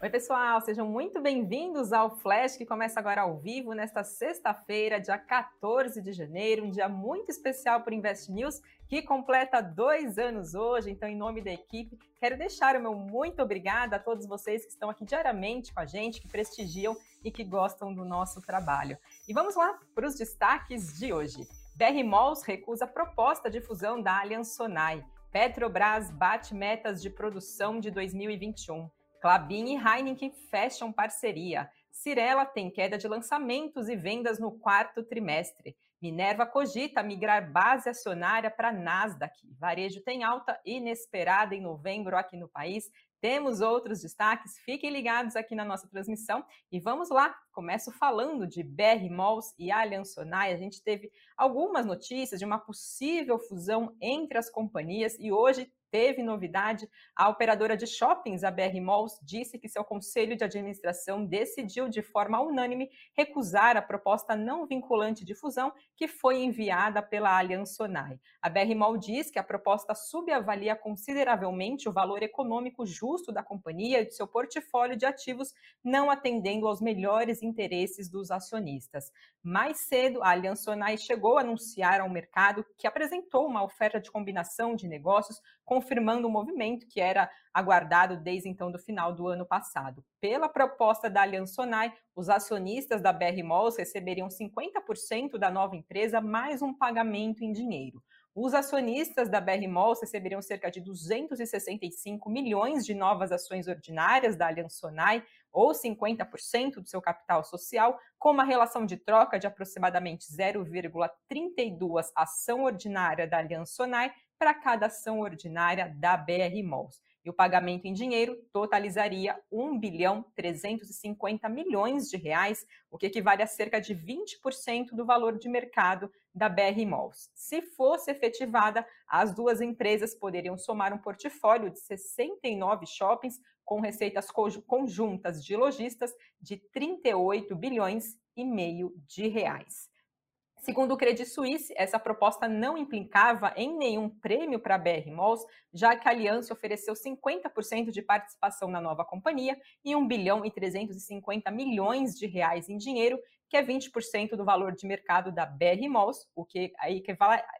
Oi, pessoal, sejam muito bem-vindos ao Flash, que começa agora ao vivo nesta sexta-feira, dia 14 de janeiro, um dia muito especial para o Invest News, que completa dois anos hoje. Então, em nome da equipe, quero deixar o meu muito obrigada a todos vocês que estão aqui diariamente com a gente, que prestigiam e que gostam do nosso trabalho. E vamos lá para os destaques de hoje. BR Malls recusa a proposta de fusão da Allianz Sonai. Petrobras bate metas de produção de 2021. Clabin e Heineken fecham parceria. Cirela tem queda de lançamentos e vendas no quarto trimestre. Minerva cogita migrar base acionária para Nasdaq. Varejo tem alta inesperada em novembro aqui no país. Temos outros destaques, fiquem ligados aqui na nossa transmissão e vamos lá. Começo falando de BR Malls e Allianz. A gente teve algumas notícias de uma possível fusão entre as companhias e hoje teve novidade. A operadora de shoppings, a BR Malls, disse que seu conselho de administração decidiu de forma unânime recusar a proposta não vinculante de fusão que foi enviada pela Allianz Sonai. A BR Mall diz que a proposta subavalia consideravelmente o valor econômico justo da companhia e de seu portfólio de ativos, não atendendo aos melhores interesses dos acionistas. Mais cedo, a Allianz Sonai chegou a anunciar ao mercado que apresentou uma oferta de combinação de negócios confirmando o movimento que era aguardado desde então do final do ano passado. Pela proposta da Allianz Sonai, os acionistas da BR Malls receberiam 50% da nova empresa mais um pagamento em dinheiro. Os acionistas da BR Malls receberiam cerca de 265 milhões de novas ações ordinárias da Allianz Sonai, ou 50% do seu capital social, com uma relação de troca de aproximadamente 0,32 ação ordinária da Allianz Sonai para cada ação ordinária da BR Malls. E o pagamento em dinheiro totalizaria 1 bilhão 350 milhões de reais, o que equivale a cerca de 20% do valor de mercado da BR Malls. Se fosse efetivada, as duas empresas poderiam somar um portfólio de 69 shoppings com receitas conjuntas de lojistas de 38 bilhões e meio de reais. Segundo o Credit Suisse, essa proposta não implicava em nenhum prêmio para a BR Malls, já que a Aliança ofereceu 50% de participação na nova companhia e 1 bilhão e 350 milhões de reais em dinheiro, que é 20% do valor de mercado da BR Malls, o que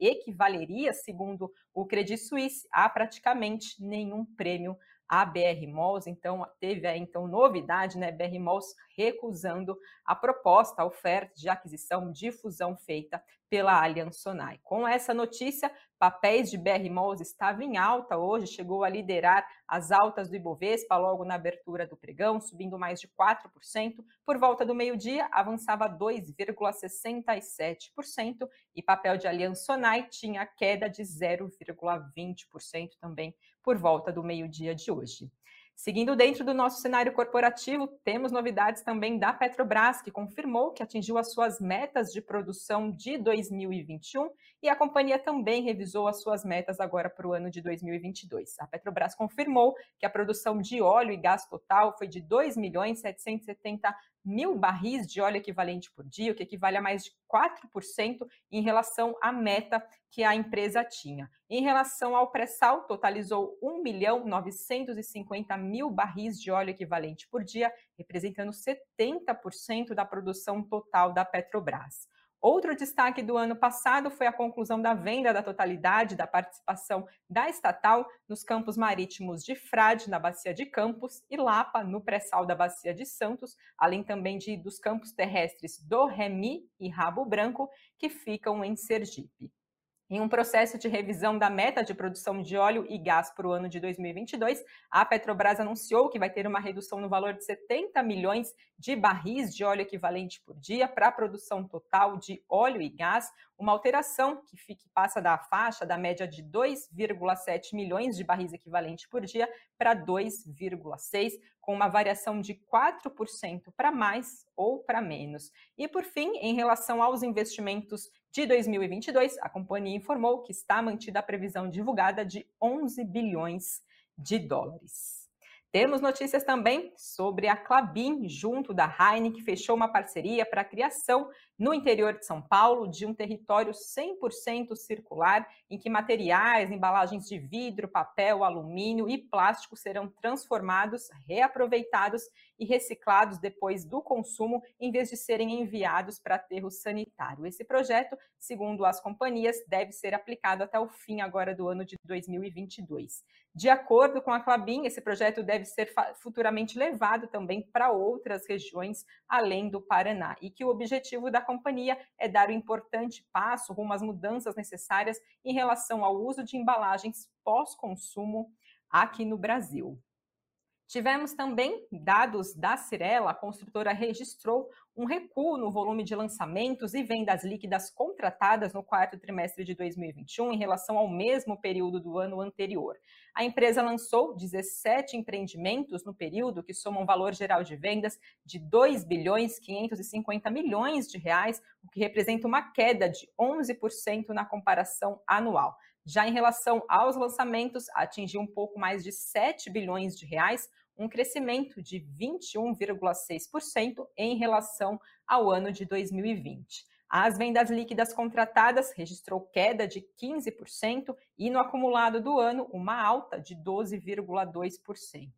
equivaleria, segundo o Credit Suisse, a praticamente nenhum prêmio a BR Malls, então teve aí então novidade, né? BR Malls recusando a proposta, a oferta de aquisição de fusão feita pela Allianz Sonai. Com essa notícia, papéis de BR Malls estava em alta hoje, chegou a liderar as altas do Ibovespa logo na abertura do pregão, subindo mais de 4%. Por volta do meio-dia, avançava 2,67% e papel de Allianz Sonai tinha queda de 0,20% também por volta do meio-dia de hoje. Seguindo dentro do nosso cenário corporativo, temos novidades também da Petrobras, que confirmou que atingiu as suas metas de produção de 2021 e a companhia também revisou as suas metas agora para o ano de 2022. A Petrobras confirmou que a produção de óleo e gás total foi de 2 milhões 770 mil barris de óleo equivalente por dia, o que equivale a mais de 4% em relação à meta que a empresa tinha. Em relação ao pré-sal, totalizou 1 milhão 950 mil barris de óleo equivalente por dia, representando 70% da produção total da Petrobras. Outro destaque do ano passado foi a conclusão da venda da totalidade da participação da estatal nos campos marítimos de Frade, na Bacia de Campos, e Lapa, no pré-sal da Bacia de Santos, além também de dos campos terrestres do Remi e Rabo Branco, que ficam em Sergipe. Em um processo de revisão da meta de produção de óleo e gás para o ano de 2022, a Petrobras anunciou que vai ter uma redução no valor de 70 milhões de barris de óleo equivalente por dia para a produção total de óleo e gás, uma alteração que, fica, passa da faixa da média de 2,7 milhões de barris equivalente por dia para 2,6, com uma variação de 4% para mais ou para menos. E por fim, em relação aos investimentos de 2022, a companhia informou que está mantida a previsão divulgada de 11 bilhões de dólares. Temos notícias também sobre a Clabin, junto da Heineken, que fechou uma parceria para a criação no interior de São Paulo de um território 100% circular, em que materiais, embalagens de vidro, papel, alumínio e plástico serão transformados, reaproveitados e reciclados depois do consumo, em vez de serem enviados para aterro sanitário. Esse projeto, segundo as companhias, deve ser aplicado até o fim agora do ano de 2022. De acordo com a Clabin, esse projeto deve ser futuramente levado também para outras regiões além do Paraná e que o objetivo da companhia é dar o importante passo rumo às mudanças necessárias em relação ao uso de embalagens pós-consumo aqui no Brasil. Tivemos também dados da Cirela, a construtora registrou um recuo no volume de lançamentos e vendas líquidas contratadas no quarto trimestre de 2021 em relação ao mesmo período do ano anterior. A empresa lançou 17 empreendimentos no período, que somam valor geral de vendas de 2 bilhões 550 milhões de reais, o que representa uma queda de 11% na comparação anual. Já em relação aos lançamentos, atingiu um pouco mais de 7 bilhões de reais, um crescimento de 21,6% em relação ao ano de 2020. As vendas líquidas contratadas registrou queda de 15% e no acumulado do ano uma alta de 12,2%.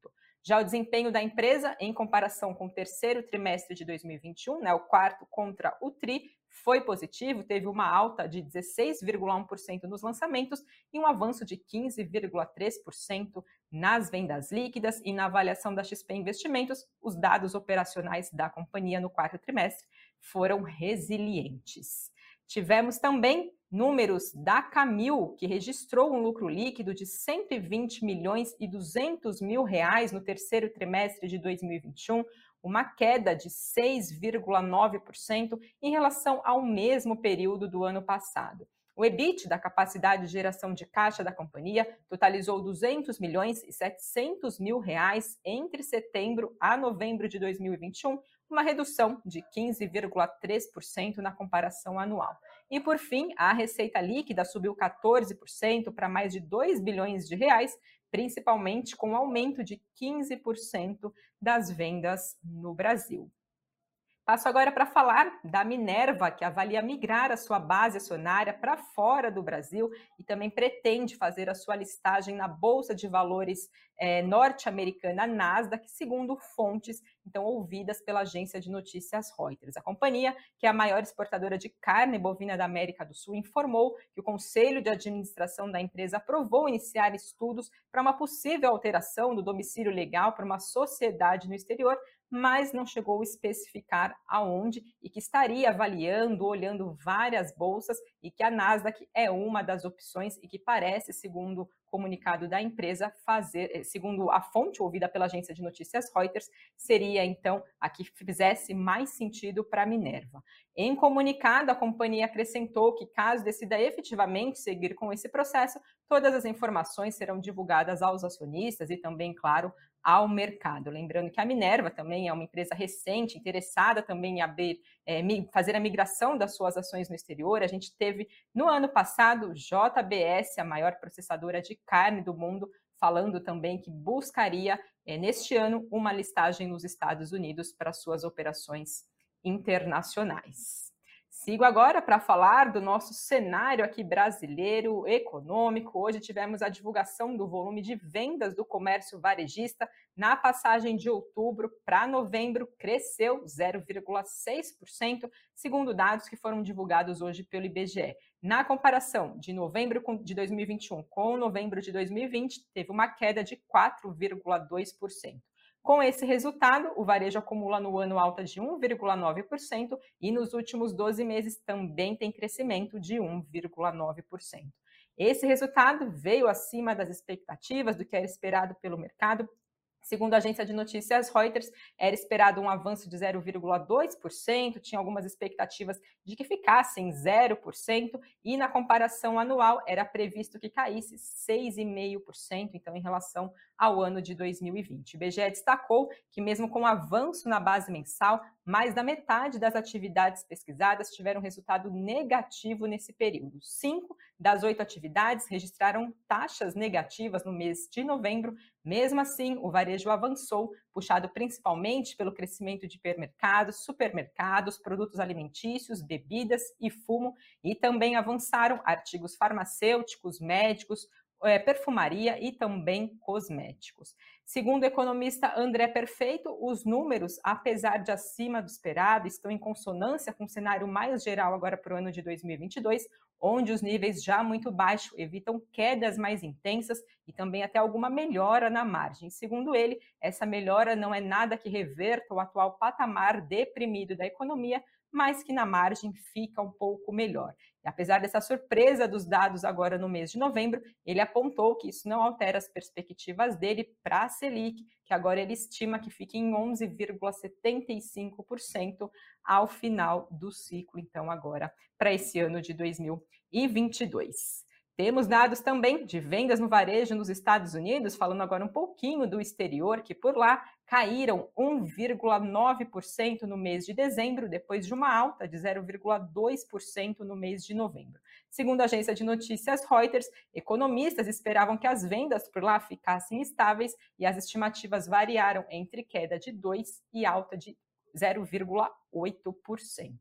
Já o desempenho da empresa em comparação com o terceiro trimestre de 2021, né, o quarto contra o tri, foi positivo, teve uma alta de 16,1% nos lançamentos e um avanço de 15,3% nas vendas líquidas e na avaliação da XP Investimentos, os dados operacionais da companhia no quarto trimestre foram resilientes. Tivemos também números da Camil, que registrou um lucro líquido de 120 milhões e 200 mil reais no terceiro trimestre de 2021, uma queda de 6,9% em relação ao mesmo período do ano passado. O EBIT da capacidade de geração de caixa da companhia totalizou 200 milhões e 700 mil reais entre setembro a novembro de 2021, uma redução de 15,3% na comparação anual. E por fim, a receita líquida subiu 14% para mais de 2 bilhões de reais, principalmente com o aumento de 15% das vendas no Brasil. Passo agora para falar da Minerva, que avalia migrar a sua base acionária para fora do Brasil e também pretende fazer a sua listagem na Bolsa de Valores é, norte-americana Nasdaq, segundo fontes então ouvidas pela agência de notícias Reuters. A companhia, que é a maior exportadora de carne bovina da América do Sul, informou que o Conselho de Administração da empresa aprovou iniciar estudos para uma possível alteração do domicílio legal para uma sociedade no exterior, mas não chegou a especificar aonde e que estaria avaliando, olhando várias bolsas e que a Nasdaq é uma das opções e que parece, segundo comunicado da empresa fazer, eh, segundo a fonte ouvida pela agência de notícias Reuters, seria então a que fizesse mais sentido para a Minerva. Em comunicado, a companhia acrescentou que, caso decida efetivamente seguir com esse processo, todas as informações serão divulgadas aos acionistas e também, claro, ao mercado. Lembrando que a Minerva também é uma empresa recente, interessada também em abrir, é, fazer a migração das suas ações no exterior. A gente teve no ano passado JBS, a maior processadora de carne do mundo, falando também que buscaria, é, neste ano, uma listagem nos Estados Unidos para suas operações internacionais. Sigo agora para falar do nosso cenário aqui brasileiro econômico. Hoje tivemos a divulgação do volume de vendas do comércio varejista na passagem de outubro para novembro cresceu 0,6%, segundo dados que foram divulgados hoje pelo IBGE. Na comparação de novembro de 2021 com novembro de 2020, teve uma queda de 4,2%. Com esse resultado, o varejo acumula no ano alta de 1,9% e nos últimos 12 meses também tem crescimento de 1,9%. Esse resultado veio acima das expectativas do que era esperado pelo mercado Segundo a agência de notícias Reuters, era esperado um avanço de 0,2%, tinha algumas expectativas de que ficasse em 0%, e na comparação anual era previsto que caísse 6,5%, então em relação ao ano de 2020. O IBGE destacou que mesmo com avanço na base mensal, mais da metade das atividades pesquisadas tiveram resultado negativo nesse período. Cinco das oito atividades registraram taxas negativas no mês de novembro. Mesmo assim, o varejo avançou, puxado principalmente pelo crescimento de hipermercados, supermercados, produtos alimentícios, bebidas e fumo, e também avançaram artigos farmacêuticos, médicos, é, perfumaria e também cosméticos. Segundo o economista André Perfeito, os números, apesar de acima do esperado, estão em consonância com o cenário mais geral agora para o ano de 2022, onde os níveis já muito baixos evitam quedas mais intensas e também até alguma melhora na margem. Segundo ele, essa melhora não é nada que reverta o atual patamar deprimido da economia, mas que na margem fica um pouco melhor. Apesar dessa surpresa dos dados agora no mês de novembro, ele apontou que isso não altera as perspectivas dele para a Selic, que agora ele estima que fique em 11,75% ao final do ciclo, então agora para esse ano de 2022. Temos dados também de vendas no varejo nos Estados Unidos, falando agora um pouquinho do exterior, que por lá caíram 1,9% no mês de dezembro, depois de uma alta de 0,2% no mês de novembro. Segundo a agência de notícias Reuters, economistas esperavam que as vendas por lá ficassem estáveis e as estimativas variaram entre queda de 2% e alta de 0,8%.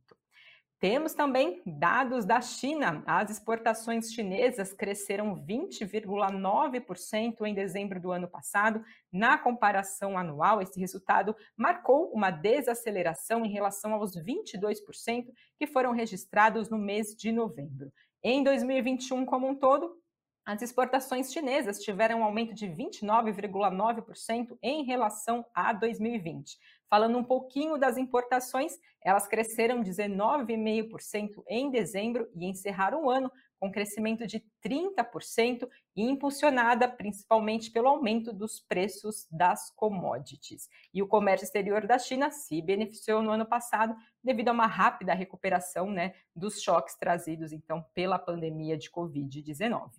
Temos também dados da China. As exportações chinesas cresceram 20,9% em dezembro do ano passado. Na comparação anual, esse resultado marcou uma desaceleração em relação aos 22% que foram registrados no mês de novembro. Em 2021, como um todo, as exportações chinesas tiveram um aumento de 29,9% em relação a 2020. Falando um pouquinho das importações, elas cresceram 19,5% em dezembro e encerraram o ano com crescimento de 30% e impulsionada principalmente pelo aumento dos preços das commodities. E o comércio exterior da China se beneficiou no ano passado devido a uma rápida recuperação né, dos choques trazidos então pela pandemia de Covid-19.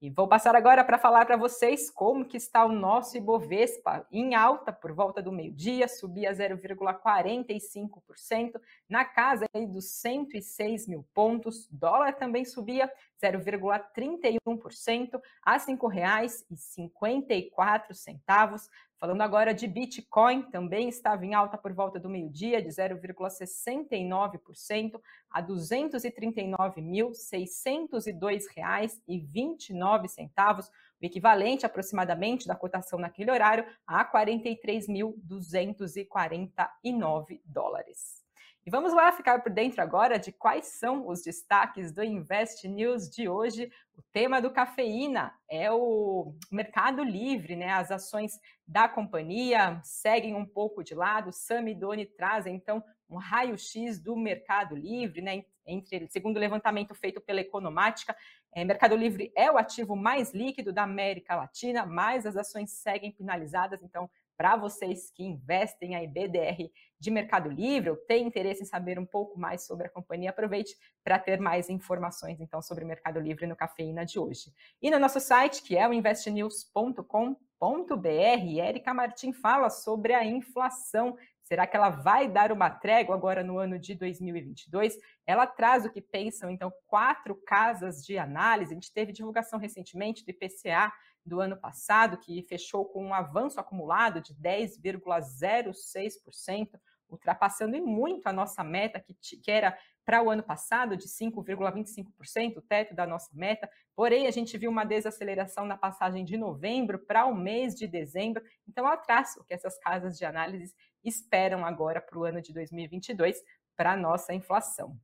E vou passar agora para falar para vocês como que está o nosso Ibovespa em alta por volta do meio-dia, subia 0,45% na casa dos 106 mil pontos. Dólar também subia 0,31% a R$ 5,54. Falando agora de Bitcoin, também estava em alta por volta do meio-dia, de 0,69% a R$ 239.602,29, o equivalente aproximadamente da cotação naquele horário a 43.249 dólares. E vamos lá ficar por dentro agora de quais são os destaques do Invest News de hoje. O tema do cafeína é o Mercado Livre, né? As ações da companhia seguem um pouco de lado. Sam e Doni trazem então um raio-x do Mercado Livre, né? Entre, segundo o levantamento feito pela Economática, é, Mercado Livre é o ativo mais líquido da América Latina, mas as ações seguem penalizadas, então para vocês que investem aí BDR de Mercado Livre ou têm interesse em saber um pouco mais sobre a companhia, aproveite para ter mais informações então sobre o Mercado Livre no Cafeína de hoje. E no nosso site, que é o investnews.com.br, Érica Martin fala sobre a inflação. Será que ela vai dar uma trégua agora no ano de 2022? Ela traz o que pensam, então, quatro casas de análise. A gente teve divulgação recentemente do IPCA do ano passado, que fechou com um avanço acumulado de 10,06%, ultrapassando em muito a nossa meta, que, que era para o ano passado de 5,25%, o teto da nossa meta. Porém, a gente viu uma desaceleração na passagem de novembro para o mês de dezembro. Então, ela traz o que essas casas de análise esperam agora para o ano de 2022 para a nossa inflação.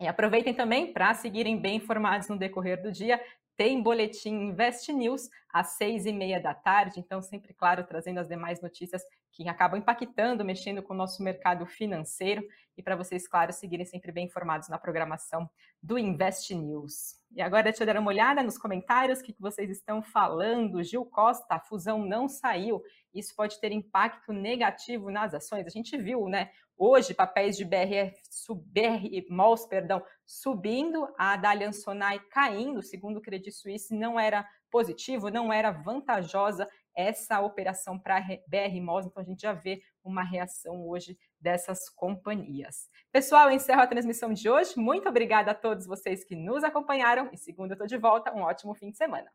E aproveitem também para seguirem bem informados no decorrer do dia tem boletim Invest News às seis e meia da tarde, então sempre, claro, trazendo as demais notícias que acabam impactando, mexendo com o nosso mercado financeiro e para vocês, claro, seguirem sempre bem informados na programação do Invest News. E agora deixa eu dar uma olhada nos comentários, o que vocês estão falando. Gil Costa, a fusão não saiu. Isso pode ter impacto negativo nas ações. A gente viu, né? Hoje, papéis de BRF, BR Malls, perdão, subindo, a da Sonai caindo, segundo o Credit Suisse, não era positivo, não era vantajosa essa operação para BR Malls, então a gente já vê uma reação hoje dessas companhias. Pessoal, eu encerro a transmissão de hoje. Muito obrigada a todos vocês que nos acompanharam e segunda eu estou de volta. Um ótimo fim de semana.